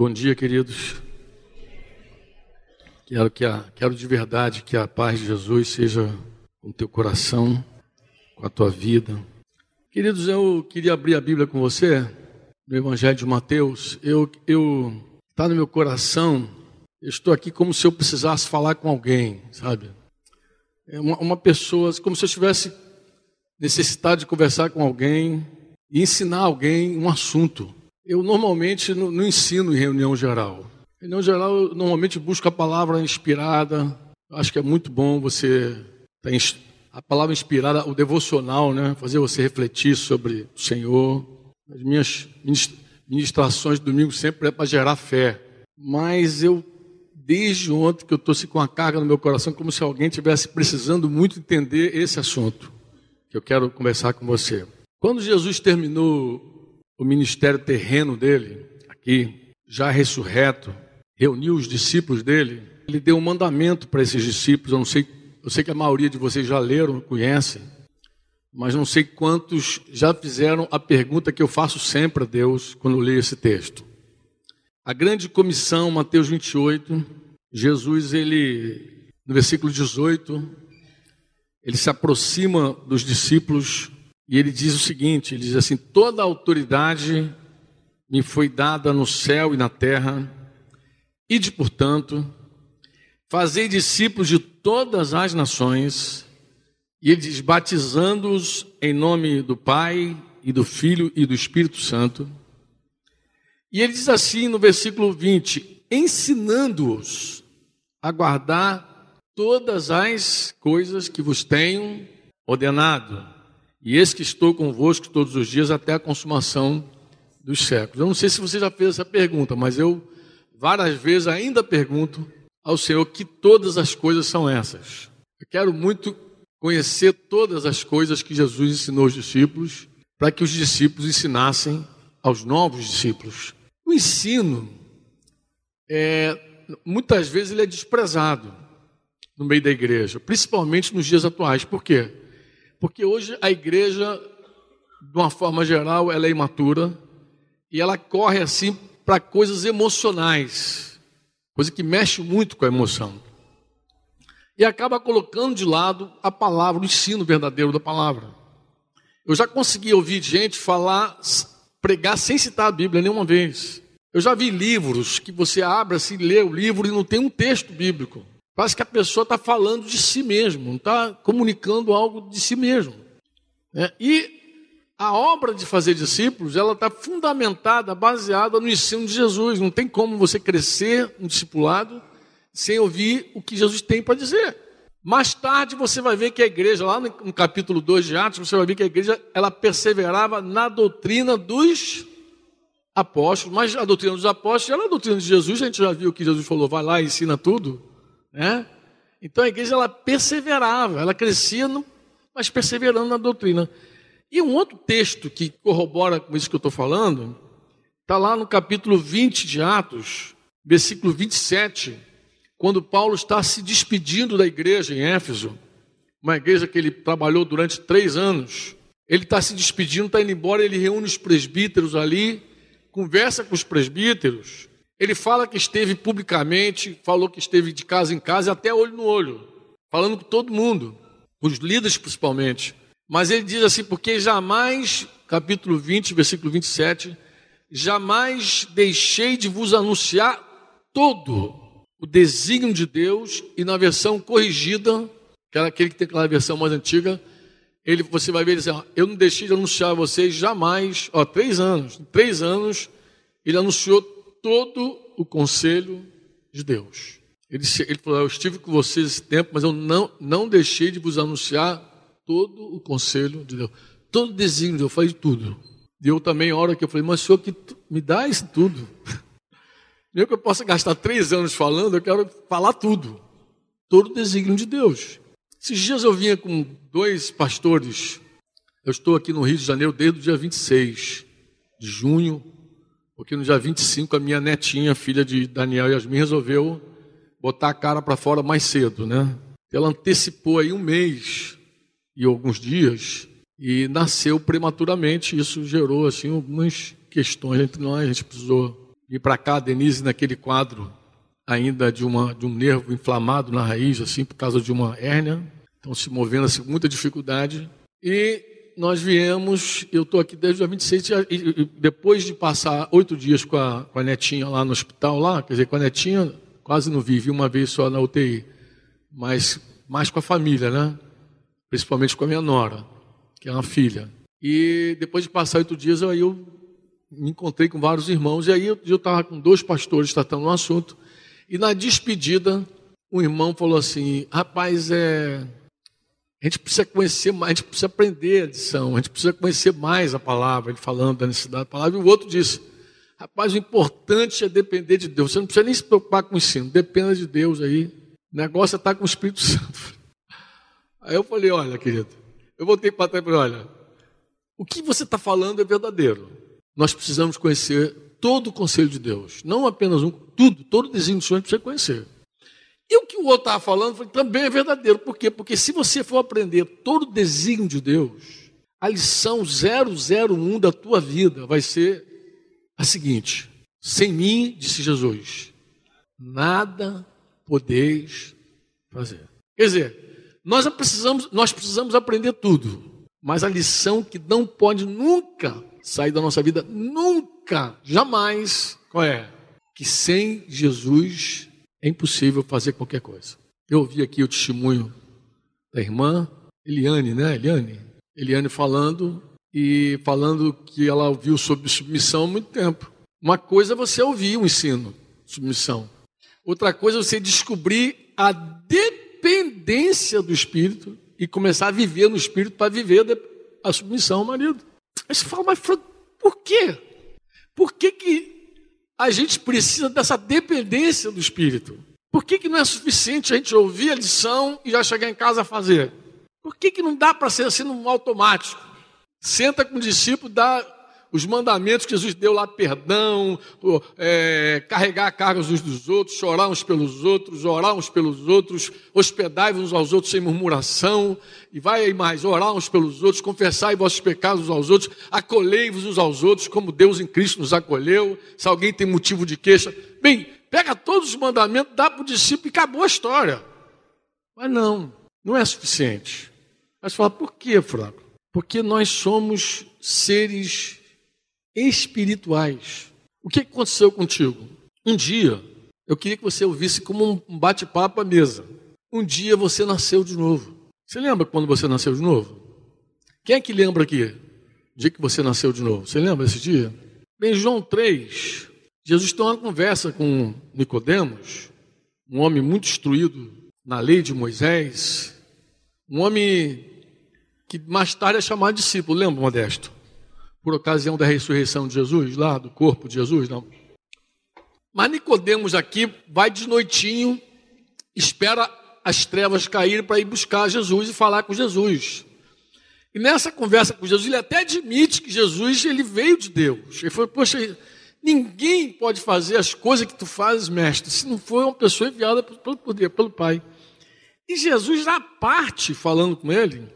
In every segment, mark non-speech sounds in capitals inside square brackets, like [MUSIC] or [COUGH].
Bom dia, queridos. Quero, que a, quero de verdade que a paz de Jesus seja com teu coração, com a tua vida. Queridos, eu queria abrir a Bíblia com você, no Evangelho de Mateus. Eu, eu está no meu coração. Eu estou aqui como se eu precisasse falar com alguém, sabe? É uma, uma pessoa, como se eu tivesse necessidade de conversar com alguém e ensinar alguém um assunto. Eu normalmente não, não ensino em reunião geral. Em reunião geral, eu normalmente busco a palavra inspirada. Acho que é muito bom você ter a palavra inspirada, o devocional, né? Fazer você refletir sobre o Senhor. As minhas ministrações de domingo sempre é para gerar fé. Mas eu, desde ontem, que eu estou assim, com a carga no meu coração, como se alguém tivesse precisando muito entender esse assunto que eu quero conversar com você. Quando Jesus terminou o ministério terreno dele, aqui, já ressurreto, reuniu os discípulos dele, ele deu um mandamento para esses discípulos. Eu não sei, eu sei que a maioria de vocês já leram, conhecem, mas não sei quantos já fizeram a pergunta que eu faço sempre a Deus quando leio esse texto. A grande comissão, Mateus 28, Jesus, ele, no versículo 18, ele se aproxima dos discípulos e ele diz o seguinte: ele diz assim: toda autoridade me foi dada no céu e na terra, e de portanto, fazei discípulos de todas as nações, e ele diz: batizando-os em nome do Pai e do Filho e do Espírito Santo. E ele diz assim no versículo 20: ensinando-os a guardar todas as coisas que vos tenho ordenado. E eis que estou convosco todos os dias até a consumação dos séculos. Eu não sei se você já fez essa pergunta, mas eu várias vezes ainda pergunto ao Senhor que todas as coisas são essas. Eu quero muito conhecer todas as coisas que Jesus ensinou aos discípulos, para que os discípulos ensinassem aos novos discípulos. O ensino, é, muitas vezes, ele é desprezado no meio da igreja, principalmente nos dias atuais. Por quê? Porque hoje a igreja, de uma forma geral, ela é imatura e ela corre assim para coisas emocionais, coisa que mexe muito com a emoção. E acaba colocando de lado a palavra, o ensino verdadeiro da palavra. Eu já consegui ouvir gente falar, pregar sem citar a Bíblia nenhuma vez. Eu já vi livros que você abre assim, lê o livro e não tem um texto bíblico. Parece que a pessoa está falando de si mesmo, está comunicando algo de si mesmo. É, e a obra de fazer discípulos, ela está fundamentada, baseada no ensino de Jesus. Não tem como você crescer um discipulado sem ouvir o que Jesus tem para dizer. Mais tarde você vai ver que a igreja, lá no capítulo 2 de Atos, você vai ver que a igreja ela perseverava na doutrina dos apóstolos, mas a doutrina dos apóstolos era a doutrina de Jesus, a gente já viu que Jesus falou, vai lá e ensina tudo. Né? Então a igreja ela perseverava, ela crescia, no, mas perseverando na doutrina. E um outro texto que corrobora com isso que eu estou falando, está lá no capítulo 20 de Atos, versículo 27, quando Paulo está se despedindo da igreja em Éfeso, uma igreja que ele trabalhou durante três anos. Ele está se despedindo, está indo embora, ele reúne os presbíteros ali, conversa com os presbíteros, ele fala que esteve publicamente, falou que esteve de casa em casa, até olho no olho, falando com todo mundo, os líderes principalmente. Mas ele diz assim: porque jamais, capítulo 20, versículo 27, jamais deixei de vos anunciar todo o desígnio de Deus, e na versão corrigida, que era aquele que tem aquela versão mais antiga, ele, você vai ver ele assim, eu não deixei de anunciar a vocês jamais, ó, três anos, três anos, ele anunciou todo o conselho de Deus. Ele, ele falou: Eu estive com vocês esse tempo, mas eu não, não deixei de vos anunciar todo o conselho de Deus. Todo o desígnio de Deus, eu falei tudo. E eu também, hora que eu falei, mas Senhor, que me dá isso tudo. [LAUGHS] Mesmo que eu possa gastar três anos falando, eu quero falar tudo. Todo o desígnio de Deus. Esses dias eu vinha com dois pastores. Eu estou aqui no Rio de Janeiro desde o dia 26 de junho porque no dia 25 a minha netinha, filha de Daniel e Yasmin, resolveu botar a cara para fora mais cedo, né? Ela antecipou aí um mês e alguns dias e nasceu prematuramente. Isso gerou assim algumas questões entre nós. A gente precisou vim para cá, Denise, naquele quadro ainda de, uma, de um nervo inflamado na raiz, assim, por causa de uma hérnia. Então, se movendo assim, com muita dificuldade. E nós viemos, eu estou aqui desde o dia 26, e, depois de passar oito dias com a, com a netinha lá no hospital, lá, quer dizer, com a netinha, quase não vive, uma vez só na UTI, mas mais com a família, né? Principalmente com a minha nora, que é uma filha. E depois de passar oito dias, aí eu me encontrei com vários irmãos, e aí eu estava com dois pastores tratando um assunto, e na despedida, um irmão falou assim: rapaz, é. A gente precisa conhecer mais, a gente precisa aprender a lição, a gente precisa conhecer mais a palavra, ele falando da necessidade da palavra. E o outro disse: Rapaz, o importante é depender de Deus. Você não precisa nem se preocupar com o ensino, dependa de Deus aí. O negócio é estar com o Espírito [LAUGHS] Santo. Aí eu falei: Olha, querido, eu voltei para trás e falei: Olha, o que você está falando é verdadeiro. Nós precisamos conhecer todo o conselho de Deus, não apenas um, tudo, todo o Senhor a gente precisa conhecer. E o que o outro estava falando também é verdadeiro. Por quê? Porque se você for aprender todo o desígnio de Deus, a lição 001 da tua vida vai ser a seguinte: sem mim, disse Jesus, nada podeis fazer. Quer dizer, nós precisamos, nós precisamos aprender tudo, mas a lição que não pode nunca sair da nossa vida, nunca, jamais, qual é? Que sem Jesus é impossível fazer qualquer coisa. Eu ouvi aqui o testemunho da irmã Eliane, né? Eliane? Eliane falando e falando que ela ouviu sobre submissão há muito tempo. Uma coisa é você ouvir o um ensino, submissão. Outra coisa é você descobrir a dependência do Espírito e começar a viver no Espírito para viver a submissão ao marido. Aí você fala, mas por quê? Por que, que a gente precisa dessa dependência do Espírito. Por que, que não é suficiente a gente ouvir a lição e já chegar em casa a fazer? Por que, que não dá para ser assim no automático? Senta com o discípulo, dá os mandamentos que Jesus deu lá, perdão, é, carregar a carga uns dos outros, chorar uns pelos outros, orar uns pelos outros, hospedai-vos uns aos outros sem murmuração, e vai aí mais, orar uns pelos outros, confessai vossos pecados uns aos outros, acolhei-vos uns aos outros, como Deus em Cristo nos acolheu, se alguém tem motivo de queixa. Bem, pega todos os mandamentos, dá para o discípulo e acabou a história. Mas não, não é suficiente. Mas fala, por que, Franco? Porque nós somos seres espirituais. O que aconteceu contigo? Um dia, eu queria que você ouvisse como um bate-papo à mesa. Um dia você nasceu de novo. Você lembra quando você nasceu de novo? Quem é que lembra aqui? O dia que você nasceu de novo. Você lembra desse dia? Bem, João 3, Jesus tem uma conversa com Nicodemos, um homem muito instruído na lei de Moisés, um homem que mais tarde é chamado discípulo, lembra, Modesto? Por ocasião da ressurreição de Jesus, lá do corpo de Jesus, não. Mas Nicodemos aqui vai de noitinho, espera as trevas caírem para ir buscar Jesus e falar com Jesus. E nessa conversa com Jesus, ele até admite que Jesus ele veio de Deus. Ele falou: Poxa, ninguém pode fazer as coisas que tu fazes, mestre, se não for uma pessoa enviada pelo poder, pelo Pai. E Jesus, na parte, falando com ele,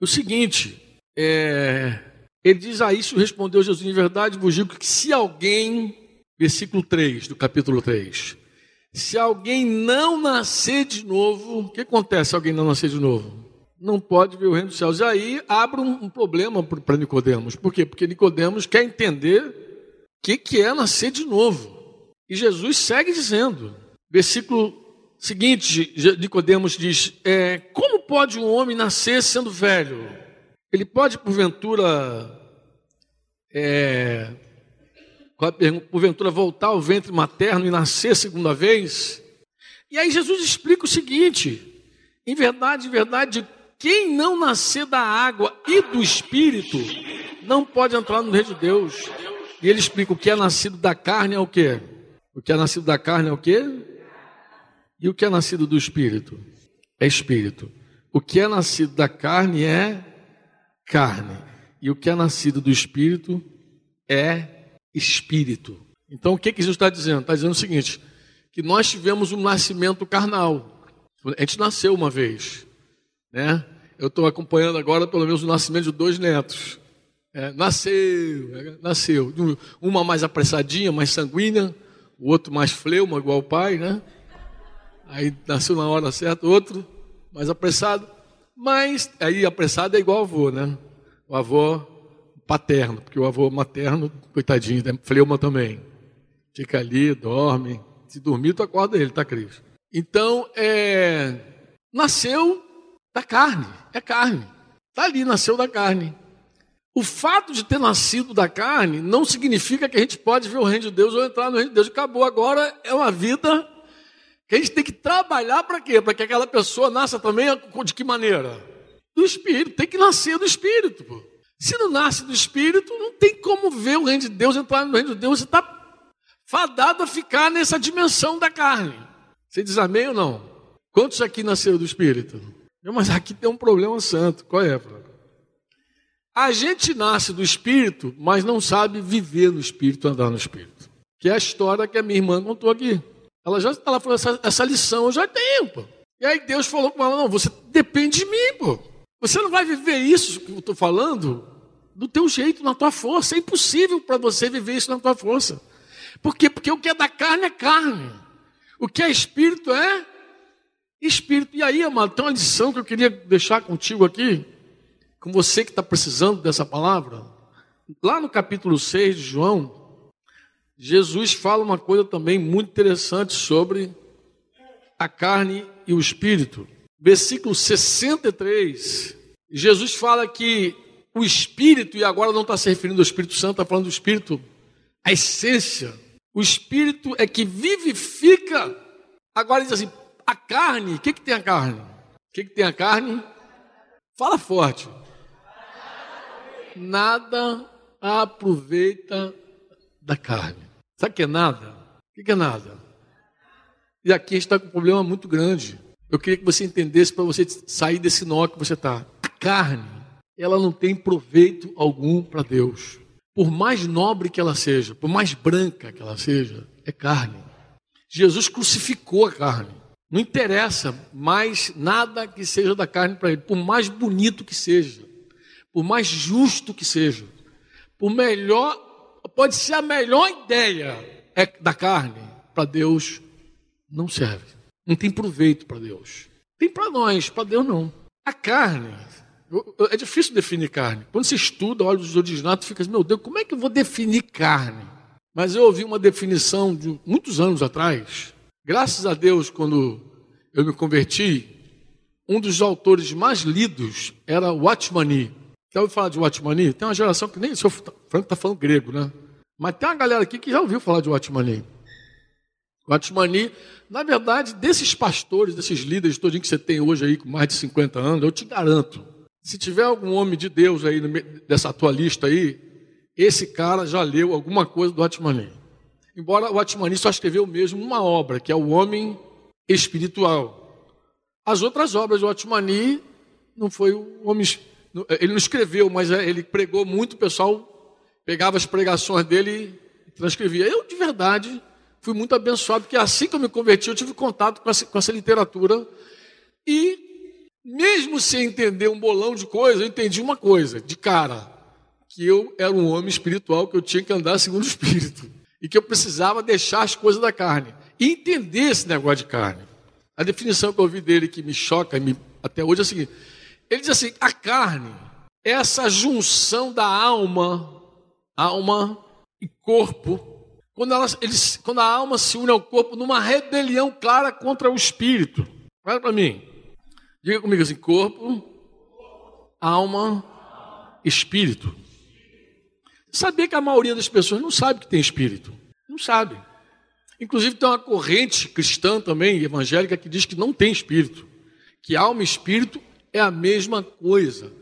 o seguinte: é, ele diz a isso, respondeu Jesus, em verdade vos digo que se alguém, versículo 3 do capítulo 3, se alguém não nascer de novo, o que acontece se alguém não nascer de novo? Não pode ver o reino dos céus. E aí abre um, um problema para Nicodemos. Por quê? Porque Nicodemos quer entender o que, que é nascer de novo. E Jesus segue dizendo, versículo seguinte, Nicodemos diz: é, Como pode um homem nascer sendo velho? Ele pode, porventura, é, porventura voltar ao ventre materno e nascer segunda vez? E aí Jesus explica o seguinte: em verdade, em verdade, quem não nascer da água e do Espírito não pode entrar no reino de Deus. E ele explica o que é nascido da carne é o quê? O que é nascido da carne é o quê? E o que é nascido do Espírito? É Espírito. O que é nascido da carne é carne. E o que é nascido do Espírito é Espírito. Então o que, que Jesus está dizendo? Está dizendo o seguinte: que nós tivemos um nascimento carnal. A gente nasceu uma vez. Né? Eu estou acompanhando agora pelo menos o nascimento de dois netos. É, nasceu, é, nasceu. Uma mais apressadinha, mais sanguínea, o outro mais fleuma, igual o pai, né? Aí nasceu na hora certa, outro mais apressado. Mas aí apressado é igual avô, né? O avô paterno, porque o avô materno, coitadinho, é fleuma também. Fica ali, dorme. Se dormir, tu acorda ele, tá, Cris? Então, é... nasceu da carne, é carne. Está ali, nasceu da carne. O fato de ter nascido da carne não significa que a gente pode ver o reino de Deus ou entrar no reino de Deus. Acabou agora, é uma vida que a gente tem que trabalhar para quê? Para que aquela pessoa nasça também de que maneira? Do Espírito, tem que nascer do Espírito. Pô. Se não nasce do Espírito, não tem como ver o reino de Deus, entrar no reino de Deus. Você está fadado a ficar nessa dimensão da carne. Você diz amém ou não? Quantos aqui nasceram do Espírito? Mas aqui tem um problema santo. Qual é, Flávio? A gente nasce do Espírito, mas não sabe viver no Espírito, andar no Espírito. Que é a história que a minha irmã contou aqui. Ela já ela falou, essa, essa lição eu já tenho, pô. E aí Deus falou com ela, não, você depende de mim, pô. Você não vai viver isso que eu estou falando do teu jeito, na tua força. É impossível para você viver isso na tua força. Por quê? Porque o que é da carne é carne. O que é espírito é espírito. E aí, amado, tem uma lição que eu queria deixar contigo aqui, com você que está precisando dessa palavra. Lá no capítulo 6 de João, Jesus fala uma coisa também muito interessante sobre a carne e o espírito. Versículo 63, Jesus fala que o espírito, e agora não está se referindo ao Espírito Santo, está falando do espírito, a essência. O espírito é que vivifica. Agora diz assim: a carne, o que, que tem a carne? O que, que tem a carne? Fala forte. Nada aproveita da carne. Sabe o que é nada? O que é nada? E aqui a gente está com um problema muito grande. Eu queria que você entendesse para você sair desse nó que você está. A carne, ela não tem proveito algum para Deus. Por mais nobre que ela seja, por mais branca que ela seja, é carne. Jesus crucificou a carne. Não interessa mais nada que seja da carne para ele, por mais bonito que seja, por mais justo que seja, por melhor, pode ser a melhor ideia é da carne, para Deus não serve. Não tem proveito para Deus. Tem para nós, para Deus não. A carne, é difícil definir carne. Quando você estuda, olha os originados, fica assim, meu Deus, como é que eu vou definir carne? Mas eu ouvi uma definição de muitos anos atrás, Graças a Deus, quando eu me converti, um dos autores mais lidos era Watchmani. Já ouviu falar de Watchmani? Tem uma geração que nem o senhor Franco está falando grego, né? Mas tem uma galera aqui que já ouviu falar de Watchmani. Watchmani, na verdade, desses pastores, desses líderes todinho que você tem hoje aí com mais de 50 anos, eu te garanto, se tiver algum homem de Deus aí dessa tua lista aí, esse cara já leu alguma coisa do Watchmani. Embora o Atmani só escreveu mesmo uma obra, que é o Homem Espiritual. As outras obras do Atmani não foi o homem. Ele não escreveu, mas é, ele pregou muito, o pessoal pegava as pregações dele e transcrevia. Eu, de verdade, fui muito abençoado, porque assim que eu me converti, eu tive contato com essa, com essa literatura. E, mesmo sem entender um bolão de coisas, eu entendi uma coisa, de cara, que eu era um homem espiritual, que eu tinha que andar segundo o Espírito e que eu precisava deixar as coisas da carne e entender esse negócio de carne. A definição que eu ouvi dele que me choca me, até hoje é a seguinte: ele diz assim, a carne essa junção da alma, alma e corpo, quando, ela, eles, quando a alma se une ao corpo numa rebelião clara contra o espírito. Olha para mim. Diga comigo assim: corpo, alma, espírito. Sabia que a maioria das pessoas não sabe que tem espírito. Não sabe. Inclusive tem uma corrente cristã também, evangélica, que diz que não tem espírito. Que alma e espírito é a mesma coisa.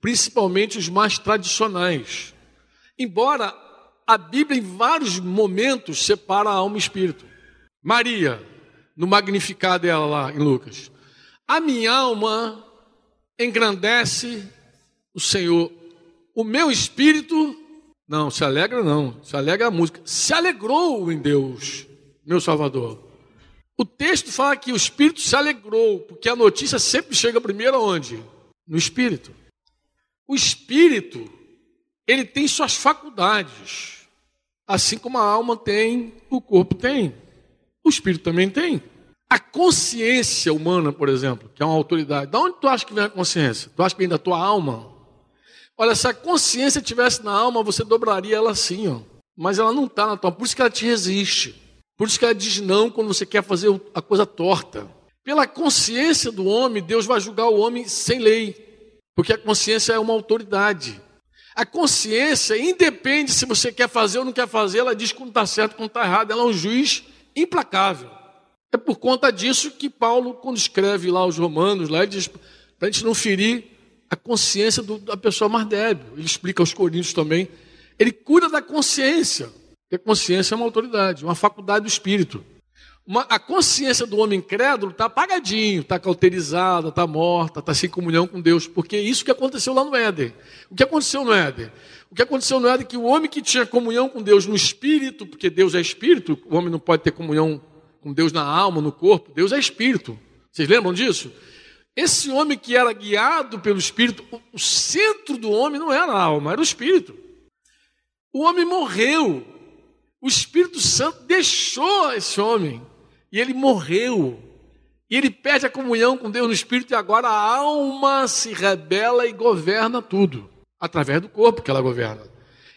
Principalmente os mais tradicionais. Embora a Bíblia em vários momentos separa a alma e espírito. Maria, no Magnificar dela lá em Lucas. A minha alma engrandece o Senhor. O meu espírito não, se alegra não. Se alegra a música. Se alegrou em Deus, meu Salvador. O texto fala que o Espírito se alegrou, porque a notícia sempre chega primeiro aonde? No Espírito. O Espírito, ele tem suas faculdades. Assim como a alma tem, o corpo tem, o espírito também tem. A consciência humana, por exemplo, que é uma autoridade, de onde tu acha que vem a consciência? Tu acha que vem da tua alma? Olha, se a consciência tivesse na alma, você dobraria ela assim, ó. Mas ela não está na tua, por isso que ela te resiste. Por isso que ela diz não quando você quer fazer a coisa torta. Pela consciência do homem, Deus vai julgar o homem sem lei, porque a consciência é uma autoridade. A consciência independe se você quer fazer ou não quer fazer, ela diz quando está certo, quando está errado, ela é um juiz implacável. É por conta disso que Paulo, quando escreve lá os romanos, lá, ele diz para a gente não ferir a consciência do, da pessoa mais débil. Ele explica aos coríntios também. Ele cuida da consciência, porque a consciência é uma autoridade, uma faculdade do espírito. Uma, a consciência do homem incrédulo está apagadinho, está cauterizada, está morta, está sem comunhão com Deus, porque é isso que aconteceu lá no Éden. O que aconteceu no Éden? O que aconteceu no Éden é que o homem que tinha comunhão com Deus no espírito, porque Deus é espírito, o homem não pode ter comunhão com Deus na alma, no corpo, Deus é espírito. Vocês lembram disso? Esse homem que era guiado pelo espírito, o centro do homem não era a alma, era o espírito. O homem morreu. O Espírito Santo deixou esse homem e ele morreu. E ele perde a comunhão com Deus no Espírito, e agora a alma se rebela e governa tudo, através do corpo que ela governa.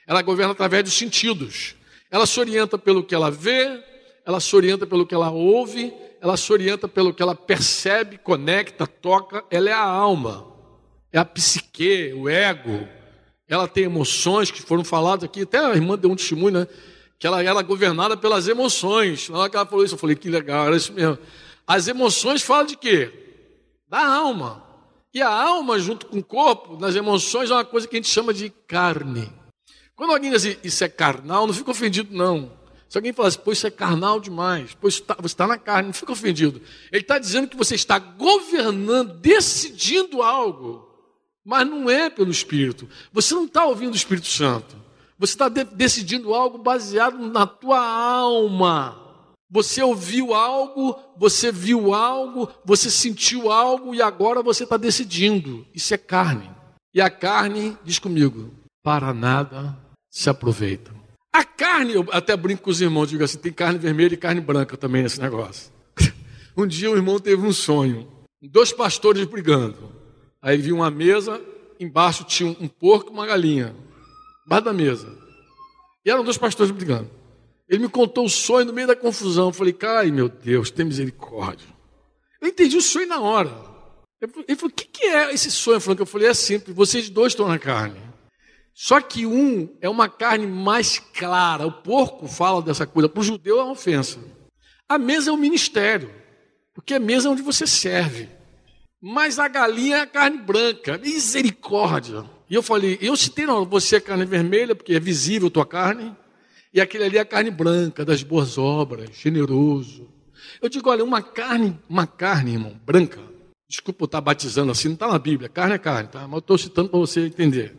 Ela governa através dos sentidos. Ela se orienta pelo que ela vê, ela se orienta pelo que ela ouve, ela se orienta pelo que ela percebe, conecta, toca. Ela é a alma, é a psique, o ego. Ela tem emoções que foram faladas aqui, até a irmã deu um testemunho, né? Que ela era governada pelas emoções. Na hora que ela falou isso, eu falei, que legal, era isso mesmo. As emoções falam de quê? Da alma. E a alma, junto com o corpo, nas emoções, é uma coisa que a gente chama de carne. Quando alguém diz isso é carnal, não fica ofendido, não. Se alguém falar assim, pô, isso é carnal demais, pô, tá, você está na carne, não fica ofendido. Ele está dizendo que você está governando, decidindo algo, mas não é pelo Espírito. Você não está ouvindo o Espírito Santo. Você está de decidindo algo baseado na tua alma. Você ouviu algo, você viu algo, você sentiu algo e agora você está decidindo. Isso é carne. E a carne, diz comigo, para nada se aproveita. A carne, eu até brinco com os irmãos, digo assim: tem carne vermelha e carne branca também nesse negócio. [LAUGHS] Um dia um irmão teve um sonho, dois pastores brigando. Aí viu uma mesa, embaixo tinha um porco e uma galinha embaixo da mesa. E eram dois pastores brigando. Ele me contou o sonho no meio da confusão. Eu falei, ai meu Deus, tem misericórdia. Eu entendi o sonho na hora. Ele falou, o que, que é esse sonho? Eu falei, é simples, vocês dois estão na carne. Só que um é uma carne mais clara. O porco fala dessa coisa. Para o judeu é uma ofensa. A mesa é o ministério. Porque a mesa é onde você serve. Mas a galinha é a carne branca. Misericórdia. E eu falei, eu citei, não, você é carne vermelha, porque é visível tua carne, e aquele ali é a carne branca, das boas obras, generoso. Eu digo, olha, uma carne, uma carne, irmão, branca, desculpa eu estar batizando assim, não está na Bíblia, carne é carne, tá? Mas eu estou citando para você entender.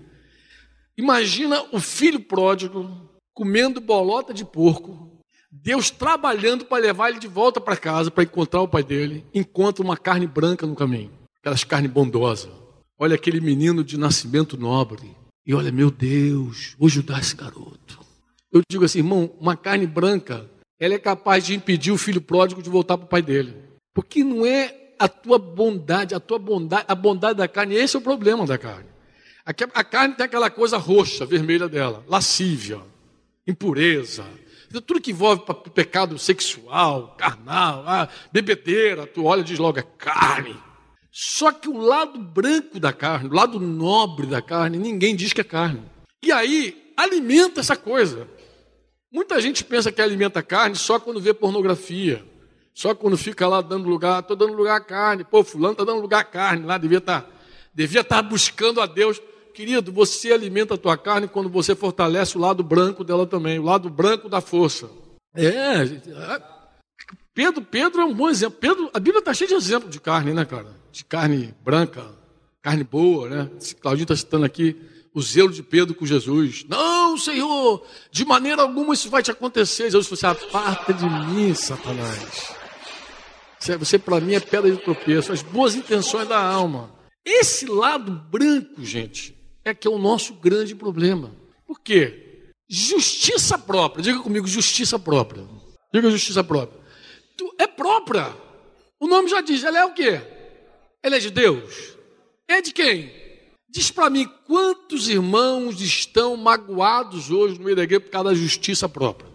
Imagina o filho pródigo comendo bolota de porco, Deus trabalhando para levar ele de volta para casa, para encontrar o pai dele, encontra uma carne branca no caminho, aquelas carnes bondosas. Olha aquele menino de nascimento nobre. E olha, meu Deus, vou ajudar esse garoto. Eu digo assim, irmão, uma carne branca, ela é capaz de impedir o filho pródigo de voltar para o pai dele. Porque não é a tua bondade, a tua bondade, a bondade da carne, esse é o problema da carne. A carne tem aquela coisa roxa, vermelha dela, lascívia, impureza, tudo que envolve pecado sexual, carnal, ah, bebedeira, tu olha e diz logo, é carne. Só que o lado branco da carne, o lado nobre da carne, ninguém diz que é carne. E aí alimenta essa coisa. Muita gente pensa que alimenta carne só quando vê pornografia, só quando fica lá dando lugar, estou dando lugar à carne, pô, fulano está dando lugar à carne lá, devia estar, tá, devia tá buscando a Deus. Querido, você alimenta a tua carne quando você fortalece o lado branco dela também, o lado branco da força. É, Pedro, Pedro é um bom exemplo. Pedro, a Bíblia está cheia de exemplos de carne, né, cara? De carne branca, carne boa, né? Claudinho está citando aqui o zelo de Pedro com Jesus. Não, Senhor, de maneira alguma isso vai te acontecer. Jesus falou assim: aparta de mim, Satanás. Você para mim é pedra de tropeço, as boas intenções da alma. Esse lado branco, gente, é que é o nosso grande problema. Por quê? justiça própria. Diga comigo, justiça própria. Diga justiça própria. É própria. O nome já diz, ela é o quê? Ela é de Deus. É de quem? Diz para mim quantos irmãos estão magoados hoje no meio da igreja por causa da justiça própria.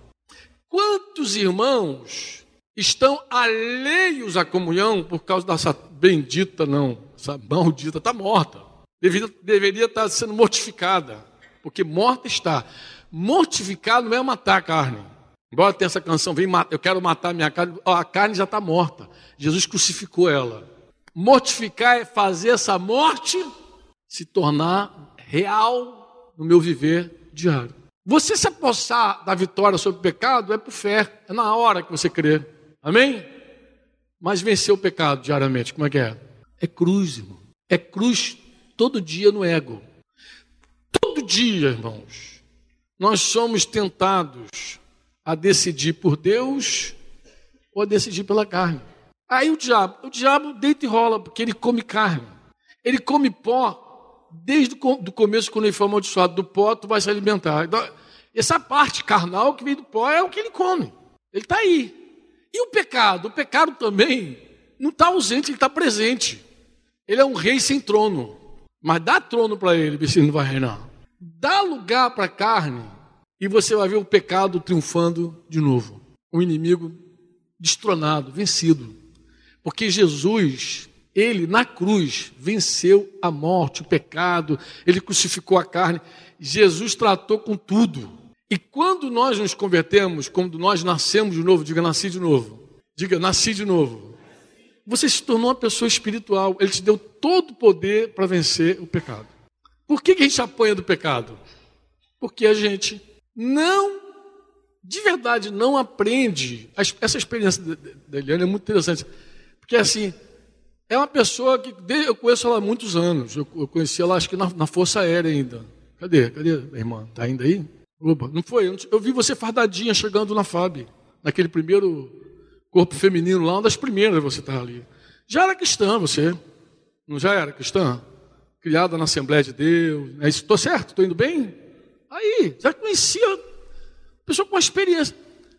Quantos irmãos estão alheios à comunhão por causa dessa bendita, não, essa maldita, está morta. Deveria, deveria estar sendo mortificada, porque morta está. Mortificado não é matar a carne. Embora tenha essa canção, vem eu quero matar a minha carne, a carne já está morta. Jesus crucificou ela. Mortificar é fazer essa morte se tornar real no meu viver diário. Você se apossar da vitória sobre o pecado é por fé, é na hora que você crê. Amém? Mas vencer o pecado diariamente, como é que é? É cruz, irmão. É cruz todo dia no ego. Todo dia, irmãos, nós somos tentados a decidir por Deus ou a decidir pela carne. Aí o diabo, o diabo deita e rola, porque ele come carne. Ele come pó desde o começo, quando ele foi amaldiçoado. Do pó, tu vai se alimentar. Então, essa parte carnal que vem do pó é o que ele come. Ele está aí. E o pecado? O pecado também não está ausente, ele está presente. Ele é um rei sem trono. Mas dá trono para ele, se ele não vai reinar. Dá lugar para a carne e você vai ver o pecado triunfando de novo. O inimigo destronado, vencido. Porque Jesus, ele na cruz, venceu a morte, o pecado, ele crucificou a carne. Jesus tratou com tudo. E quando nós nos convertemos, quando nós nascemos de novo, diga nasci de novo. Diga nasci de novo. Você se tornou uma pessoa espiritual. Ele te deu todo o poder para vencer o pecado. Por que, a gente apanha do pecado? Porque a gente não, de verdade, não aprende. Essa experiência da Eliane é muito interessante. Porque assim, é uma pessoa que eu conheço ela há muitos anos. Eu conheci ela, acho que na, na Força Aérea ainda. Cadê? Cadê a irmã? Está ainda aí? Opa, não foi? Eu vi você fardadinha chegando na FAB, naquele primeiro corpo feminino lá, uma das primeiras você estava ali. Já era cristã você? Não já era cristã? Criada na Assembleia de Deus. Estou certo? Estou indo bem? Aí, já conhecia pessoa com experiência.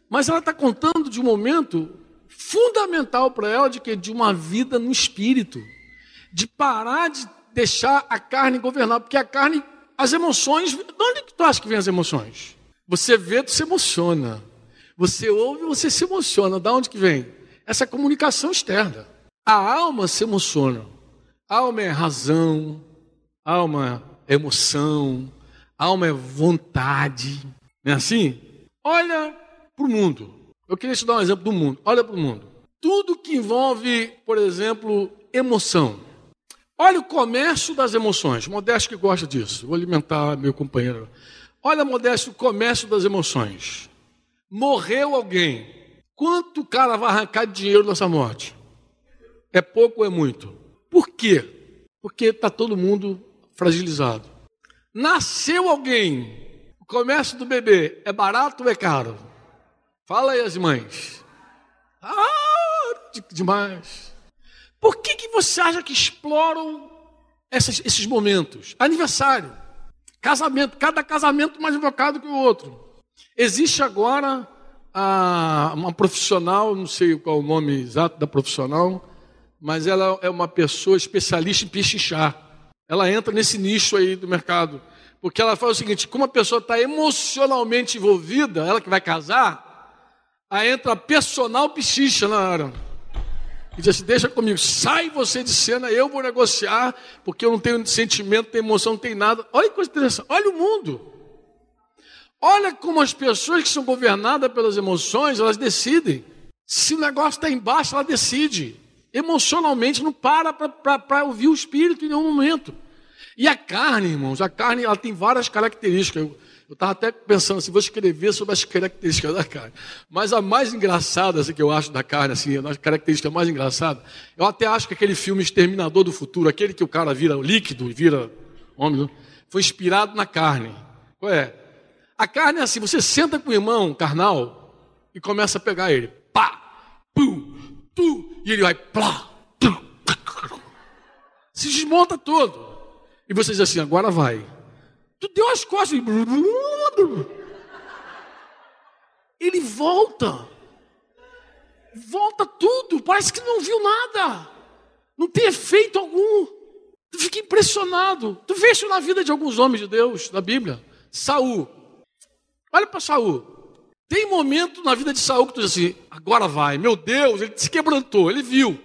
Mas ela está contando de um momento fundamental para ela de que de uma vida no espírito, de parar de deixar a carne governar, porque a carne as emoções, de onde que tu acha que vem as emoções? Você vê, tu se emociona. Você ouve, você se emociona. Da onde que vem? Essa comunicação externa. A alma se emociona. A alma é razão, a alma é emoção, a alma é vontade. Não é assim? Olha para o mundo. Eu queria te dar um exemplo do mundo. Olha para o mundo. Tudo que envolve, por exemplo, emoção. Olha o comércio das emoções. Modesto que gosta disso. Vou alimentar meu companheiro. Olha, Modesto, o comércio das emoções. Morreu alguém. Quanto o cara vai arrancar de dinheiro nessa morte? É pouco ou é muito? Por quê? Porque está todo mundo fragilizado. Nasceu alguém. O comércio do bebê é barato ou é caro? Fala aí as mães. Ah, demais. Por que, que você acha que exploram esses, esses momentos? Aniversário, casamento, cada casamento mais invocado que o outro. Existe agora a, uma profissional, não sei qual é o nome exato da profissional, mas ela é uma pessoa especialista em pechinchar. Ela entra nesse nicho aí do mercado. Porque ela fala o seguinte: como a pessoa está emocionalmente envolvida, ela que vai casar, aí entra personal pichicha na hora. E diz assim: Deixa comigo, sai você de cena, eu vou negociar, porque eu não tenho sentimento, não tenho emoção, não tenho nada. Olha que coisa interessante, olha o mundo. Olha como as pessoas que são governadas pelas emoções, elas decidem. Se o negócio está embaixo, ela decide. Emocionalmente, não para para ouvir o espírito em nenhum momento. E a carne, irmãos, a carne ela tem várias características. Eu estava até pensando assim, vou escrever sobre as características da carne. Mas a mais engraçada assim, que eu acho da carne, assim, a característica mais engraçada, eu até acho que aquele filme Exterminador do Futuro, aquele que o cara vira líquido e vira homem, foi inspirado na carne. Qual é? A carne é assim, você senta com o irmão carnal e começa a pegar ele. Pá! Pum! Tu! E ele vai plá! Se desmonta todo. E você diz assim, agora vai. Tu deu as costas. ele volta. Volta tudo, parece que não viu nada. Não tem efeito algum. Tu fica impressionado. Tu vê isso na vida de alguns homens de Deus, na Bíblia. Saul. Olha para Saul. Tem momento na vida de Saul que tu diz assim, agora vai, meu Deus, ele se quebrantou, ele viu.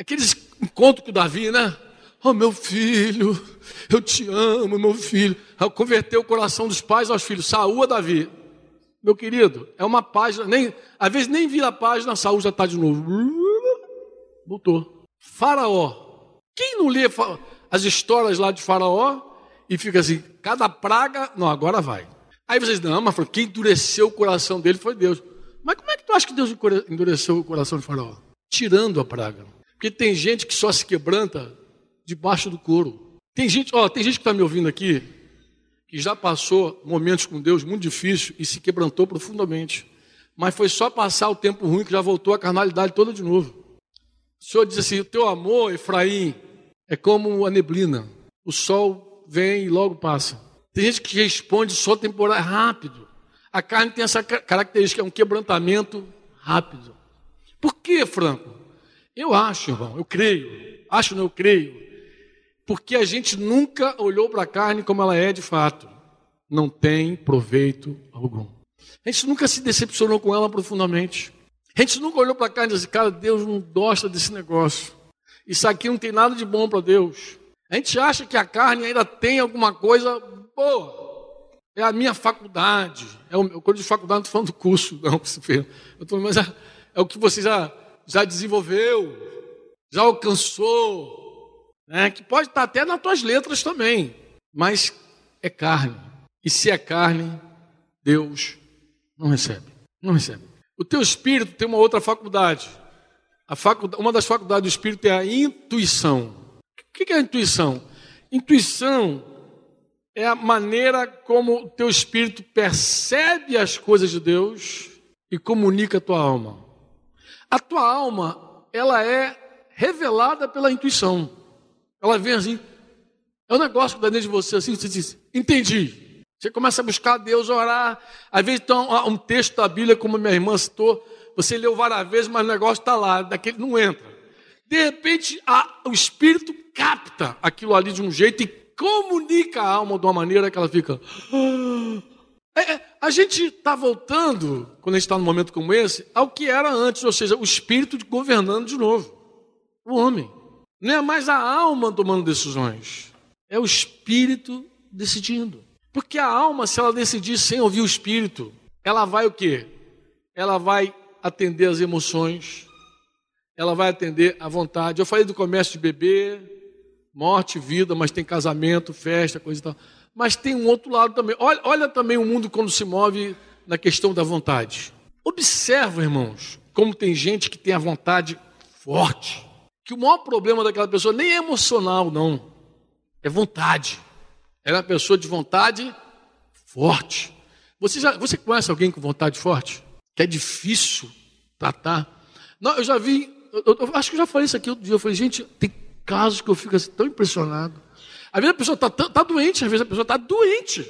Aqueles encontros com Davi, né? Oh, meu filho, eu te amo, meu filho. Converteu o coração dos pais aos filhos. Saúl a Davi. Meu querido, é uma página, nem, às vezes nem vira a página, Saúl já está de novo. Voltou. Faraó. Quem não lê as histórias lá de Faraó e fica assim, cada praga, não, agora vai. Aí vocês, não, mas quem endureceu o coração dele foi Deus. Mas como é que tu acha que Deus endureceu o coração de Faraó? Tirando a praga. Porque tem gente que só se quebranta debaixo do couro. Tem gente, ó, tem gente que está me ouvindo aqui, que já passou momentos com Deus muito difíceis e se quebrantou profundamente. Mas foi só passar o tempo ruim que já voltou a carnalidade toda de novo. O Senhor diz assim: o teu amor, Efraim, é como a neblina. O sol vem e logo passa. Tem gente que responde só temporário, rápido. A carne tem essa característica, é um quebrantamento rápido. Por que, Franco? Eu acho, irmão, eu creio. Acho, não, eu creio porque a gente nunca olhou para a carne como ela é de fato. Não tem proveito algum. A gente nunca se decepcionou com ela profundamente. A gente nunca olhou para a carne e disse, cara, Deus não gosta desse negócio. Isso aqui não tem nada de bom para Deus. A gente acha que a carne ainda tem alguma coisa boa. É a minha faculdade. É o, quando de faculdade, não estou falando do curso, não, [LAUGHS] eu tô, mas é, é o que você já, já desenvolveu, já alcançou, né, que pode estar até nas tuas letras também, mas é carne. E se é carne, Deus não recebe. Não recebe. O teu espírito tem uma outra faculdade. A faculdade uma das faculdades do espírito é a intuição. O que é a intuição? Intuição é a maneira como o teu espírito percebe as coisas de Deus e comunica a tua alma. A tua alma, ela é revelada pela intuição. Ela vem assim, é um negócio que dá dentro de você assim, você diz, entendi. Você começa a buscar Deus, orar. Às vezes então, um texto da Bíblia, como minha irmã citou, você leu várias vezes, mas o negócio está lá, daquele não entra. De repente, a, o Espírito capta aquilo ali de um jeito e comunica a alma de uma maneira que ela fica. É, é, a gente está voltando, quando a gente está num momento como esse, ao que era antes, ou seja, o Espírito governando de novo. O homem. Não é mais a alma tomando decisões, é o espírito decidindo. Porque a alma, se ela decidir sem ouvir o espírito, ela vai o quê? Ela vai atender as emoções, ela vai atender a vontade. Eu falei do comércio de bebê, morte, vida, mas tem casamento, festa, coisa e tal. Mas tem um outro lado também. Olha, olha também o mundo quando se move na questão da vontade. Observa, irmãos, como tem gente que tem a vontade forte que o maior problema daquela pessoa nem é emocional, não. É vontade. Ela é uma pessoa de vontade forte. Você, já, você conhece alguém com vontade forte? Que é difícil tratar? Não, eu já vi, eu, eu, acho que eu já falei isso aqui outro dia. Eu falei, gente, tem casos que eu fico assim, tão impressionado. Às vezes a pessoa está tá doente, às vezes a pessoa está doente.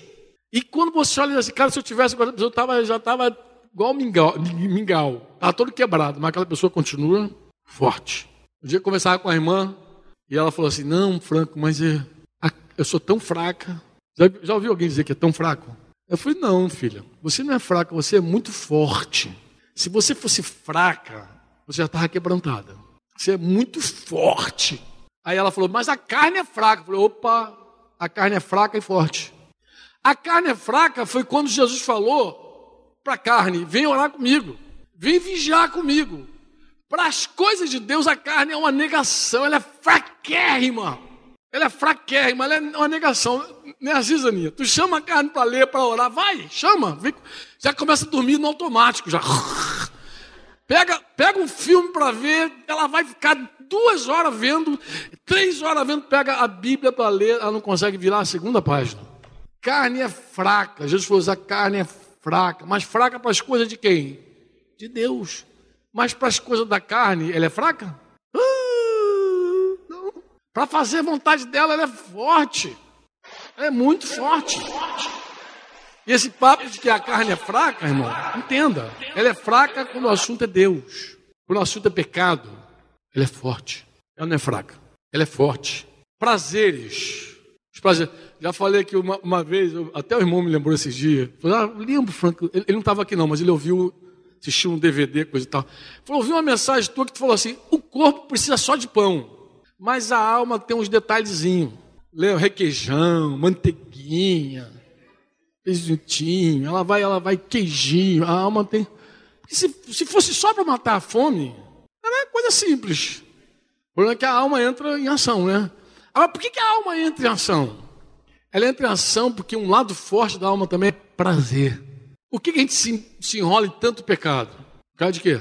E quando você olha assim, cara, se eu tivesse agora, a pessoa tava, já estava igual mingau, mingau. Estava todo quebrado, mas aquela pessoa continua forte. Um dia eu conversava com a irmã e ela falou assim: Não, Franco, mas eu, eu sou tão fraca. Já, já ouviu alguém dizer que é tão fraco? Eu falei: Não, filha, você não é fraca, você é muito forte. Se você fosse fraca, você já estava quebrantada. Você é muito forte. Aí ela falou: Mas a carne é fraca. Eu falei: Opa, a carne é fraca e forte. A carne é fraca foi quando Jesus falou para a carne: Vem orar comigo, vem vigiar comigo. Para as coisas de Deus, a carne é uma negação, ela é fraquérrima. Ela é fraquérrima, ela é uma negação. É assim, Zaninha? Tu chama a carne para ler, para orar, vai, chama. Já começa a dormir no automático, já. Pega, pega um filme para ver, ela vai ficar duas horas vendo, três horas vendo, pega a Bíblia para ler, ela não consegue virar a segunda página. Carne é fraca, Jesus falou, a carne é fraca, mas fraca para as coisas de quem? De Deus. Mas para as coisas da carne, ela é fraca? Uh, para fazer vontade dela, ela é forte. Ela é muito forte. E esse papo de que a carne é fraca, irmão, entenda. Ela é fraca quando o assunto é Deus. Quando o assunto é pecado, ela é forte. Ela não é fraca. Ela é forte. Prazeres. Os prazeres. Já falei aqui uma, uma vez, até o irmão me lembrou esses dias. Falei, ah, lembro, Franco. Ele, ele não estava aqui não, mas ele ouviu, assistiu um DVD, coisa e tal. Falou, ouviu uma mensagem tua que tu falou assim: o corpo precisa só de pão, mas a alma tem uns detalhezinhos. Requeijão, manteiguinha, presuntinho, ela vai, ela vai queijinho, a alma tem. Se, se fosse só para matar a fome, era coisa simples. O problema é que a alma entra em ação, né? Agora, por que, que a alma entra em ação? Ela entra em ação porque um lado forte da alma também é prazer. Por que, a gente se, se enrola em tanto pecado? Por causa de quê?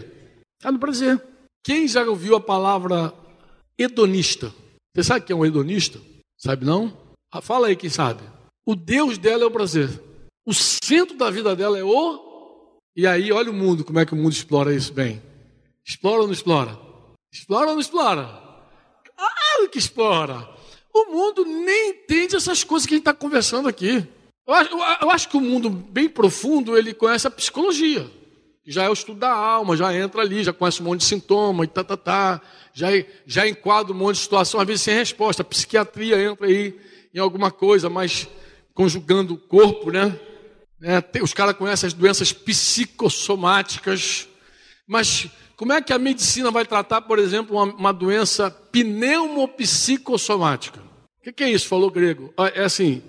Causa do prazer. Quem já ouviu a palavra hedonista? Você sabe quem é um hedonista? Sabe não? Ah, fala aí quem sabe. O Deus dela é o prazer. O centro da vida dela é o. E aí, olha o mundo, como é que o mundo explora isso bem. Explora ou não explora? Explora ou não explora? Claro que explora. O mundo nem entende essas coisas que a gente está conversando aqui. Eu acho, que o mundo bem profundo, ele conhece a psicologia. Já é o estudo da alma, já entra ali, já conhece um monte de sintoma e tá, tá, tá. Já, já enquadra um monte de situação, às vezes sem resposta. A psiquiatria entra aí em alguma coisa, mas conjugando o corpo, né? É, tem, os caras conhecem as doenças psicossomáticas, mas como é que a medicina vai tratar, por exemplo, uma, uma doença pneumopsicossomática? que, que é isso? Falou grego. Ah, é assim: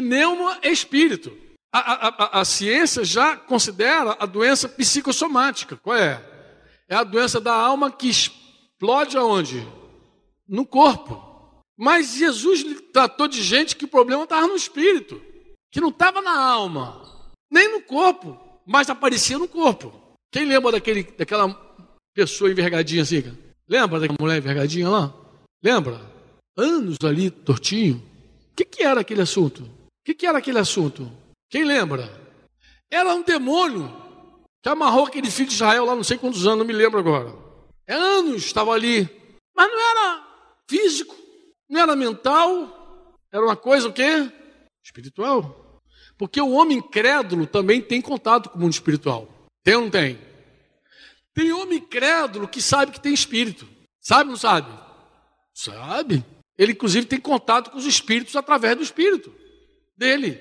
pneuma é espírito. A, a, a, a, ciência já considera a doença psicossomática. Qual é? É a doença da alma que explode aonde? No corpo. Mas Jesus tratou de gente que o problema estava no espírito, que não estava na alma, nem no corpo, mas aparecia no corpo. Quem lembra daquele, daquela pessoa envergadinha assim? Lembra daquela mulher envergadinha lá? Lembra? anos ali tortinho. O que, que era aquele assunto? O que, que era aquele assunto? Quem lembra? Era um demônio que amarrou aquele filho de Israel lá não sei quantos anos, não me lembro agora. É anos estava ali. Mas não era físico, não era mental, era uma coisa o quê? Espiritual. Porque o homem incrédulo também tem contato com o mundo espiritual. Tem ou não tem? Tem homem incrédulo que sabe que tem espírito. Sabe ou não sabe? Sabe. Ele, inclusive, tem contato com os espíritos através do espírito dele.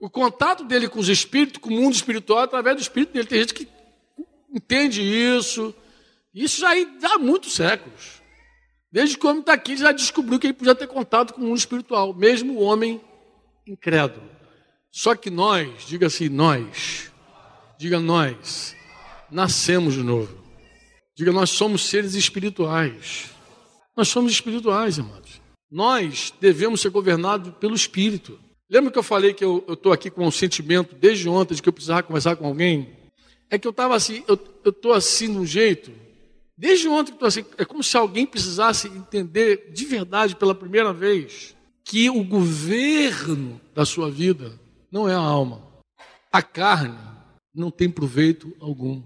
O contato dele com os espíritos, com o mundo espiritual, é através do espírito dele. Tem gente que entende isso. Isso já há muitos séculos. Desde que o homem está aqui, ele já descobriu que ele podia ter contato com o mundo espiritual, mesmo o homem incrédulo. Só que nós, diga assim, nós, diga nós, nascemos de novo. Diga, nós somos seres espirituais. Nós somos espirituais, irmãos. Nós devemos ser governados pelo Espírito. Lembra que eu falei que eu estou aqui com um sentimento desde ontem de que eu precisava conversar com alguém? É que eu estava assim, eu estou assim de um jeito. Desde ontem que estou assim, é como se alguém precisasse entender de verdade pela primeira vez que o governo da sua vida não é a alma. A carne não tem proveito algum.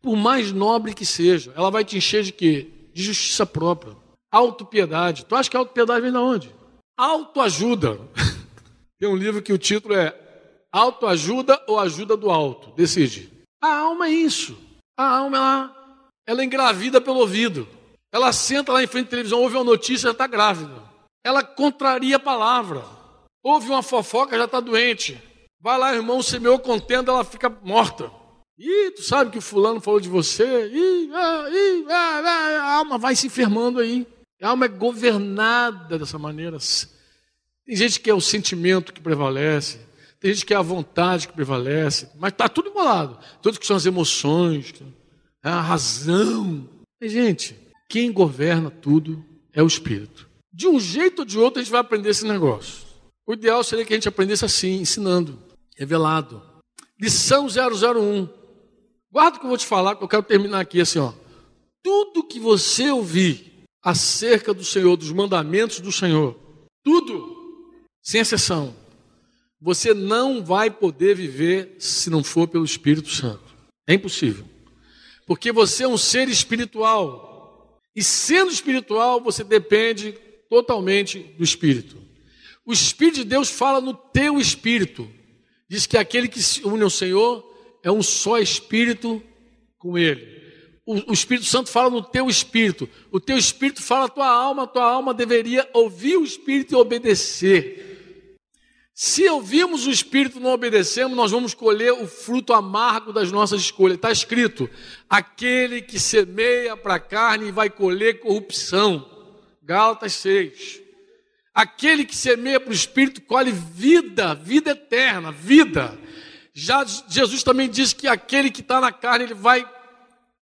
Por mais nobre que seja, ela vai te encher de quê? De justiça própria. Autopiedade. Tu acha que autopiedade vem de onde? Autoajuda. [LAUGHS] Tem um livro que o título é Autoajuda ou Ajuda do Alto? Decide. A alma é isso. A alma, ela, ela é engravida pelo ouvido. Ela senta lá em frente à televisão, ouve uma notícia, já está grávida. Ela contraria a palavra. Ouve uma fofoca, já está doente. Vai lá, irmão, semeou contendo, ela fica morta. Ih, tu sabe que o fulano falou de você? Ih, ah, ih, ah, ah, a alma vai se enfermando aí. A alma é governada dessa maneira. Tem gente que é o sentimento que prevalece, tem gente que é a vontade que prevalece, mas está tudo embolado. Todos que são as emoções, é a razão. E, gente, quem governa tudo é o Espírito. De um jeito ou de outro a gente vai aprender esse negócio. O ideal seria que a gente aprendesse assim, ensinando, revelado. Lição 001. Guarda o que eu vou te falar, que eu quero terminar aqui assim, ó. Tudo que você ouvir acerca do Senhor, dos mandamentos do Senhor. Tudo, sem exceção. Você não vai poder viver se não for pelo Espírito Santo. É impossível. Porque você é um ser espiritual. E sendo espiritual, você depende totalmente do Espírito. O Espírito de Deus fala no teu espírito. diz que aquele que se une ao Senhor é um só espírito com Ele. O, o, Espírito Santo fala no teu espírito, o teu espírito fala a tua alma, a tua alma deveria ouvir o Espírito e obedecer. Se ouvirmos o Espírito e não obedecemos, nós vamos colher o fruto amargo das nossas escolhas. Está escrito: aquele que semeia para a carne vai colher corrupção. Gálatas 6. Aquele que semeia para o Espírito colhe vida, vida eterna, vida. Já Jesus também disse que aquele que está na carne, ele vai estar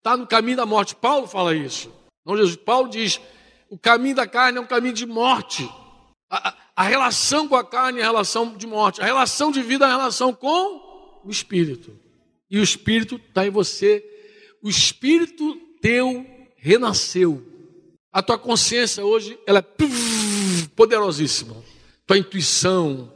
tá no caminho da morte. Paulo fala isso. Não, Jesus, Paulo diz: o caminho da carne é um caminho de morte. A, a relação com a carne é a relação de morte. A relação de vida é a relação com o Espírito. E o Espírito está em você. O Espírito teu renasceu. A tua consciência hoje ela é poderosíssima. Tua intuição,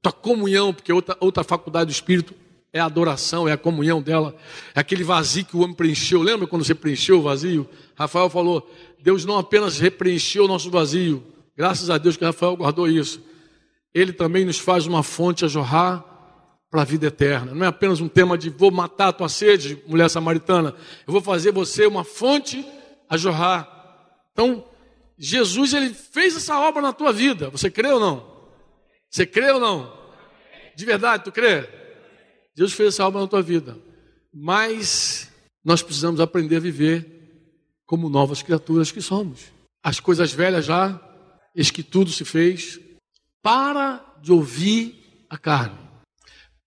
tua comunhão, porque outra, outra faculdade do Espírito é a adoração, é a comunhão dela, é aquele vazio que o homem preencheu. Lembra quando você preencheu o vazio? Rafael falou: Deus não apenas repreencheu o nosso vazio, graças a Deus que Rafael guardou isso. Ele também nos faz uma fonte a jorrar para a vida eterna. Não é apenas um tema de vou matar a tua sede, mulher samaritana. Eu vou fazer você uma fonte a jorrar. Então, Jesus ele fez essa obra na tua vida. Você crê ou não? Você crê ou não? De verdade, tu crê? Deus fez essa obra na tua vida. Mas nós precisamos aprender a viver como novas criaturas que somos. As coisas velhas já, eis que tudo se fez. Para de ouvir a carne.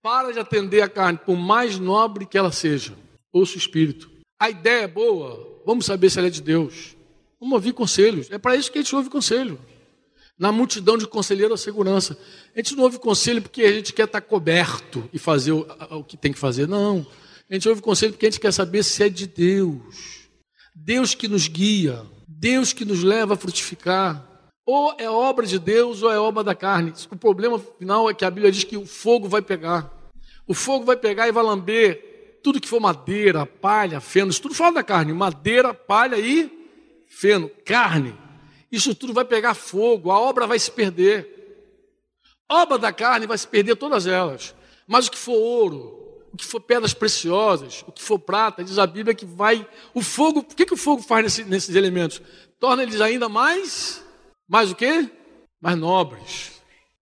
Para de atender a carne, por mais nobre que ela seja. Ouça o Espírito. A ideia é boa, vamos saber se ela é de Deus. Vamos ouvir conselhos. É para isso que a gente ouve conselho. Na multidão de conselheiros, a segurança. A gente não ouve conselho porque a gente quer estar coberto e fazer o, o que tem que fazer. Não. A gente ouve conselho porque a gente quer saber se é de Deus. Deus que nos guia. Deus que nos leva a frutificar. Ou é obra de Deus ou é obra da carne. O problema final é que a Bíblia diz que o fogo vai pegar. O fogo vai pegar e vai lamber tudo que for madeira, palha, feno, isso tudo fala da carne. Madeira, palha e feno, carne, isso tudo vai pegar fogo, a obra vai se perder. A obra da carne vai se perder todas elas. Mas o que for ouro, o que for pedras preciosas, o que for prata, diz a Bíblia que vai. O fogo, o que, que o fogo faz nesse, nesses elementos? Torna eles ainda mais. Mais o quê? Mais nobres.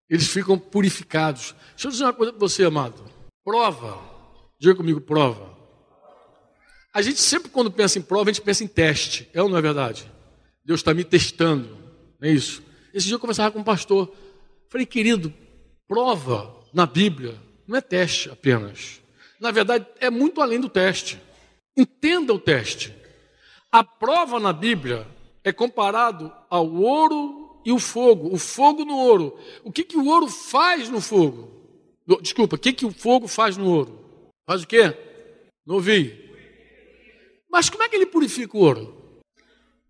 Eles ficam purificados. Deixa eu dizer uma coisa para você, amado. Prova. Diga comigo, prova. A gente sempre, quando pensa em prova, a gente pensa em teste. É ou não é verdade? Deus está me testando. Não é isso? Esse dia eu conversava com um pastor. Falei, querido, prova na Bíblia não é teste apenas. Na verdade, é muito além do teste. Entenda o teste. A prova na Bíblia é comparado ao ouro e o fogo. O fogo no ouro. O que, que o ouro faz no fogo? Desculpa, o que, que o fogo faz no ouro? Faz o quê? Não ouvi. Mas como é que ele purifica o ouro?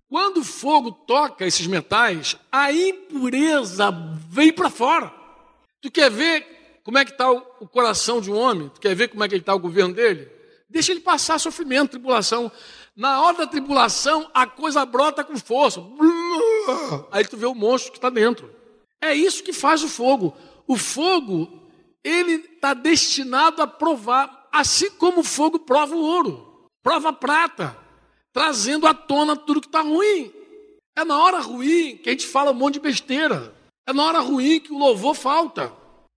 Quando o fogo toca esses metais, a impureza vem para fora. Tu quer ver como é que está o coração de um homem? Tu quer ver como é que está o governo dele? Deixa ele passar sofrimento, tribulação. Na hora da tribulação, a coisa brota com força. Aí tu vê o monstro que está dentro. É isso que faz o fogo. O fogo, ele está destinado a provar, assim como o fogo prova o ouro prova prata, trazendo à tona tudo que está ruim. É na hora ruim que a gente fala um monte de besteira. É na hora ruim que o louvor falta,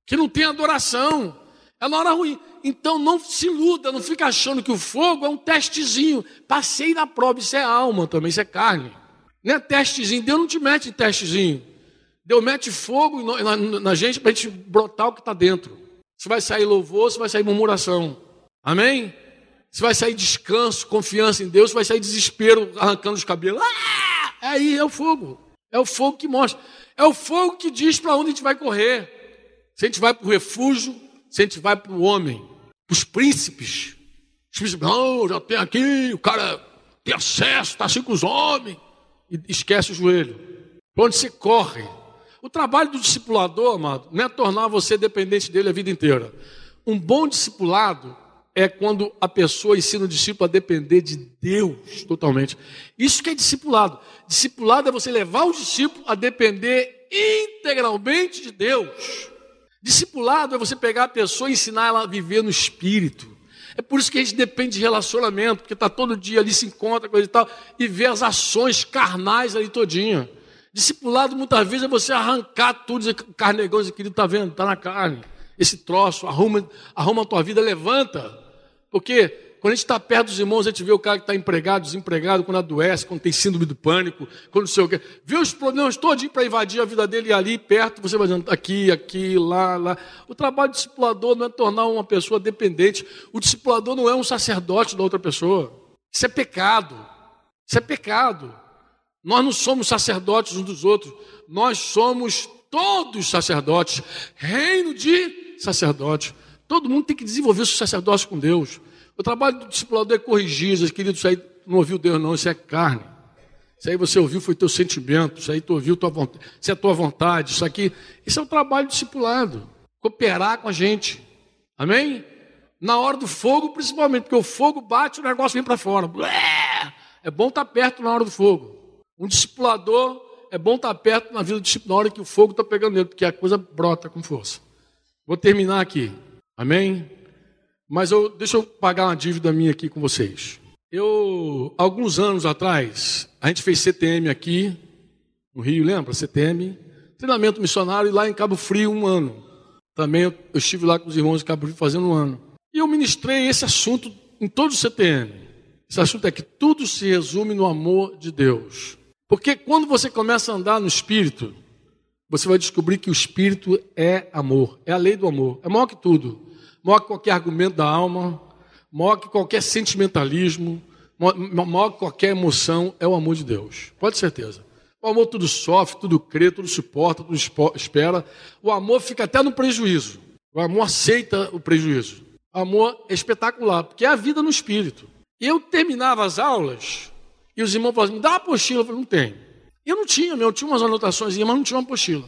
que não tem adoração. É na hora ruim. Então não se iluda, não fica achando que o fogo é um testezinho. Passei na prova, isso é alma também, isso é carne. Não é testezinho, Deus não te mete testezinho. Deus mete fogo na, na, na gente para a gente brotar o que está dentro. Se vai sair louvor, se vai sair murmuração. Amém? Você vai sair descanso, confiança em Deus, vai sair desespero, arrancando os cabelos. Ah! Aí é o fogo. É o fogo que mostra. É o fogo que diz para onde a gente vai correr. Se a gente vai para o refúgio, se a gente vai para o homem, para os príncipes. Os príncipes, não, já tem aqui, o cara tem acesso, está assim com os homens. E esquece o joelho. Para onde você corre. O trabalho do discipulador, amado, não é tornar você dependente dele a vida inteira. Um bom discipulado é quando a pessoa ensina o discípulo a depender de Deus totalmente. Isso que é discipulado. Discipulado é você levar o discípulo a depender integralmente de Deus. Discipulado é você pegar a pessoa e ensinar ela a viver no espírito. É por isso que a gente depende de relacionamento, porque está todo dia ali, se encontra, coisa e tal, e vê as ações carnais ali todinha. Discipulado muitas vezes é você arrancar tudo, carnegão, esse querido está vendo, está na carne. Esse troço, arruma, arruma a tua vida, levanta. Porque quando a gente está perto dos irmãos, a gente vê o cara que está empregado, desempregado, quando adoece, quando tem síndrome do pânico, quando não sei o quê. Vê os problemas todos para invadir a vida dele e ali perto, você vai dizendo aqui, aqui, lá, lá. O trabalho do discipulador não é tornar uma pessoa dependente. O discipulador não é um sacerdote da outra pessoa. Isso é pecado. Isso é pecado. Nós não somos sacerdotes uns dos outros. Nós somos todos sacerdotes. Reino de sacerdotes. Todo mundo tem que desenvolver o sacerdócio com Deus. O trabalho do discipulador é corrigir, diz, querido, isso aí não ouviu Deus, não, isso é carne. Isso aí você ouviu, foi teu sentimento, isso aí tu ouviu, tua vontade, isso é tua vontade, isso aqui. Isso é o trabalho do discipulado. Cooperar com a gente. Amém? Na hora do fogo, principalmente, porque o fogo bate, o negócio vem para fora. É bom estar tá perto na hora do fogo. Um discipulador é bom estar tá perto na vida do discípulo na hora que o fogo está pegando nele, porque a coisa brota com força. Vou terminar aqui. Amém? Mas eu, deixa eu pagar uma dívida minha aqui com vocês. Eu, alguns anos atrás, a gente fez CTM aqui, no Rio, lembra? CTM, treinamento missionário, e lá em Cabo Frio, um ano. Também eu, eu estive lá com os irmãos de Cabo Frio fazendo um ano. E eu ministrei esse assunto em todo o CTM. Esse assunto é que tudo se resume no amor de Deus. Porque quando você começa a andar no Espírito, você vai descobrir que o Espírito é amor, é a lei do amor, é maior que tudo maior que qualquer argumento da alma, maior que qualquer sentimentalismo, maior que qualquer emoção, é o amor de Deus. Pode certeza. O amor tudo sofre, tudo crê, tudo suporta, tudo espera. O amor fica até no prejuízo. O amor aceita o prejuízo. O amor é espetacular, porque é a vida no espírito. Eu terminava as aulas e os irmãos falavam, me dá uma apostila. Eu falei, não tem. Eu não tinha, eu tinha umas anotações, mas não tinha uma apostila.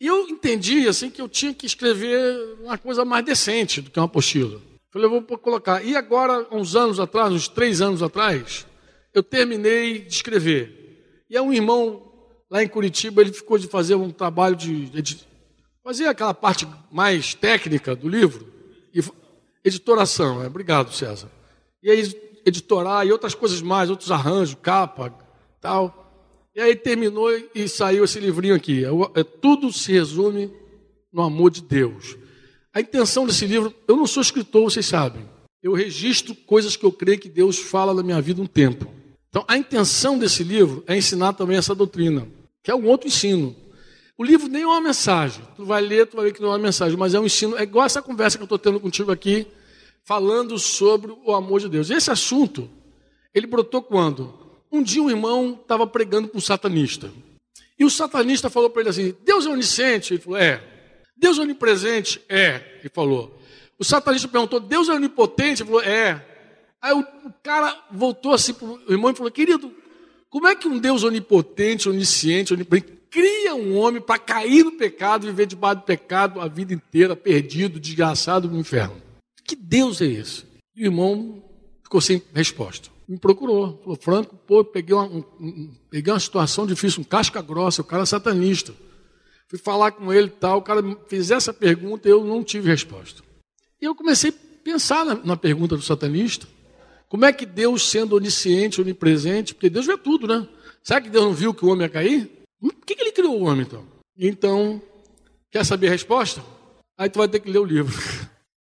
E eu entendi assim que eu tinha que escrever uma coisa mais decente do que uma apostila. Falei, eu vou colocar. E agora, uns anos atrás, uns três anos atrás, eu terminei de escrever. E um irmão lá em Curitiba, ele ficou de fazer um trabalho de, de fazer aquela parte mais técnica do livro, e editoração. É, obrigado, César. E aí, editorar e outras coisas mais, outros arranjos, capa, tal. E aí terminou e saiu esse livrinho aqui. É, é, tudo se resume no amor de Deus. A intenção desse livro, eu não sou escritor, vocês sabem. Eu registro coisas que eu creio que Deus fala na minha vida um tempo. Então, a intenção desse livro é ensinar também essa doutrina, que é um outro ensino. O livro nem é uma mensagem. Tu vai ler, tu vai ver que não é uma mensagem, mas é um ensino. É igual essa conversa que eu estou tendo contigo aqui, falando sobre o amor de Deus. Esse assunto, ele brotou quando? Um dia um irmão estava pregando para um satanista. E o satanista falou para ele assim: Deus é onisciente? Ele falou: É. Deus é onipresente? É. Ele falou. O satanista perguntou: Deus é onipotente? Ele falou: É. Aí o, cara voltou assim para o irmão e falou: Querido, como é que um Deus onipotente, onisciente, onipresente, cria um homem para cair no pecado, viver debaixo do pecado a vida inteira, perdido, desgraçado no inferno? Que Deus é esse? E o irmão ficou sem resposta me procurou. Falou, Franco, pô, peguei uma, um, peguei uma situação difícil, um casca grossa, o cara é satanista. Fui falar com ele e tal, o cara fez essa pergunta e eu não tive resposta. E eu comecei a pensar na, na pergunta do satanista. Como é que Deus, sendo onisciente, onipresente, porque Deus vê tudo, né? Será que Deus não viu que o homem ia cair? Por que, que ele criou o homem, então? Então, quer saber a resposta? Aí tu vai ter que ler o livro. [LAUGHS]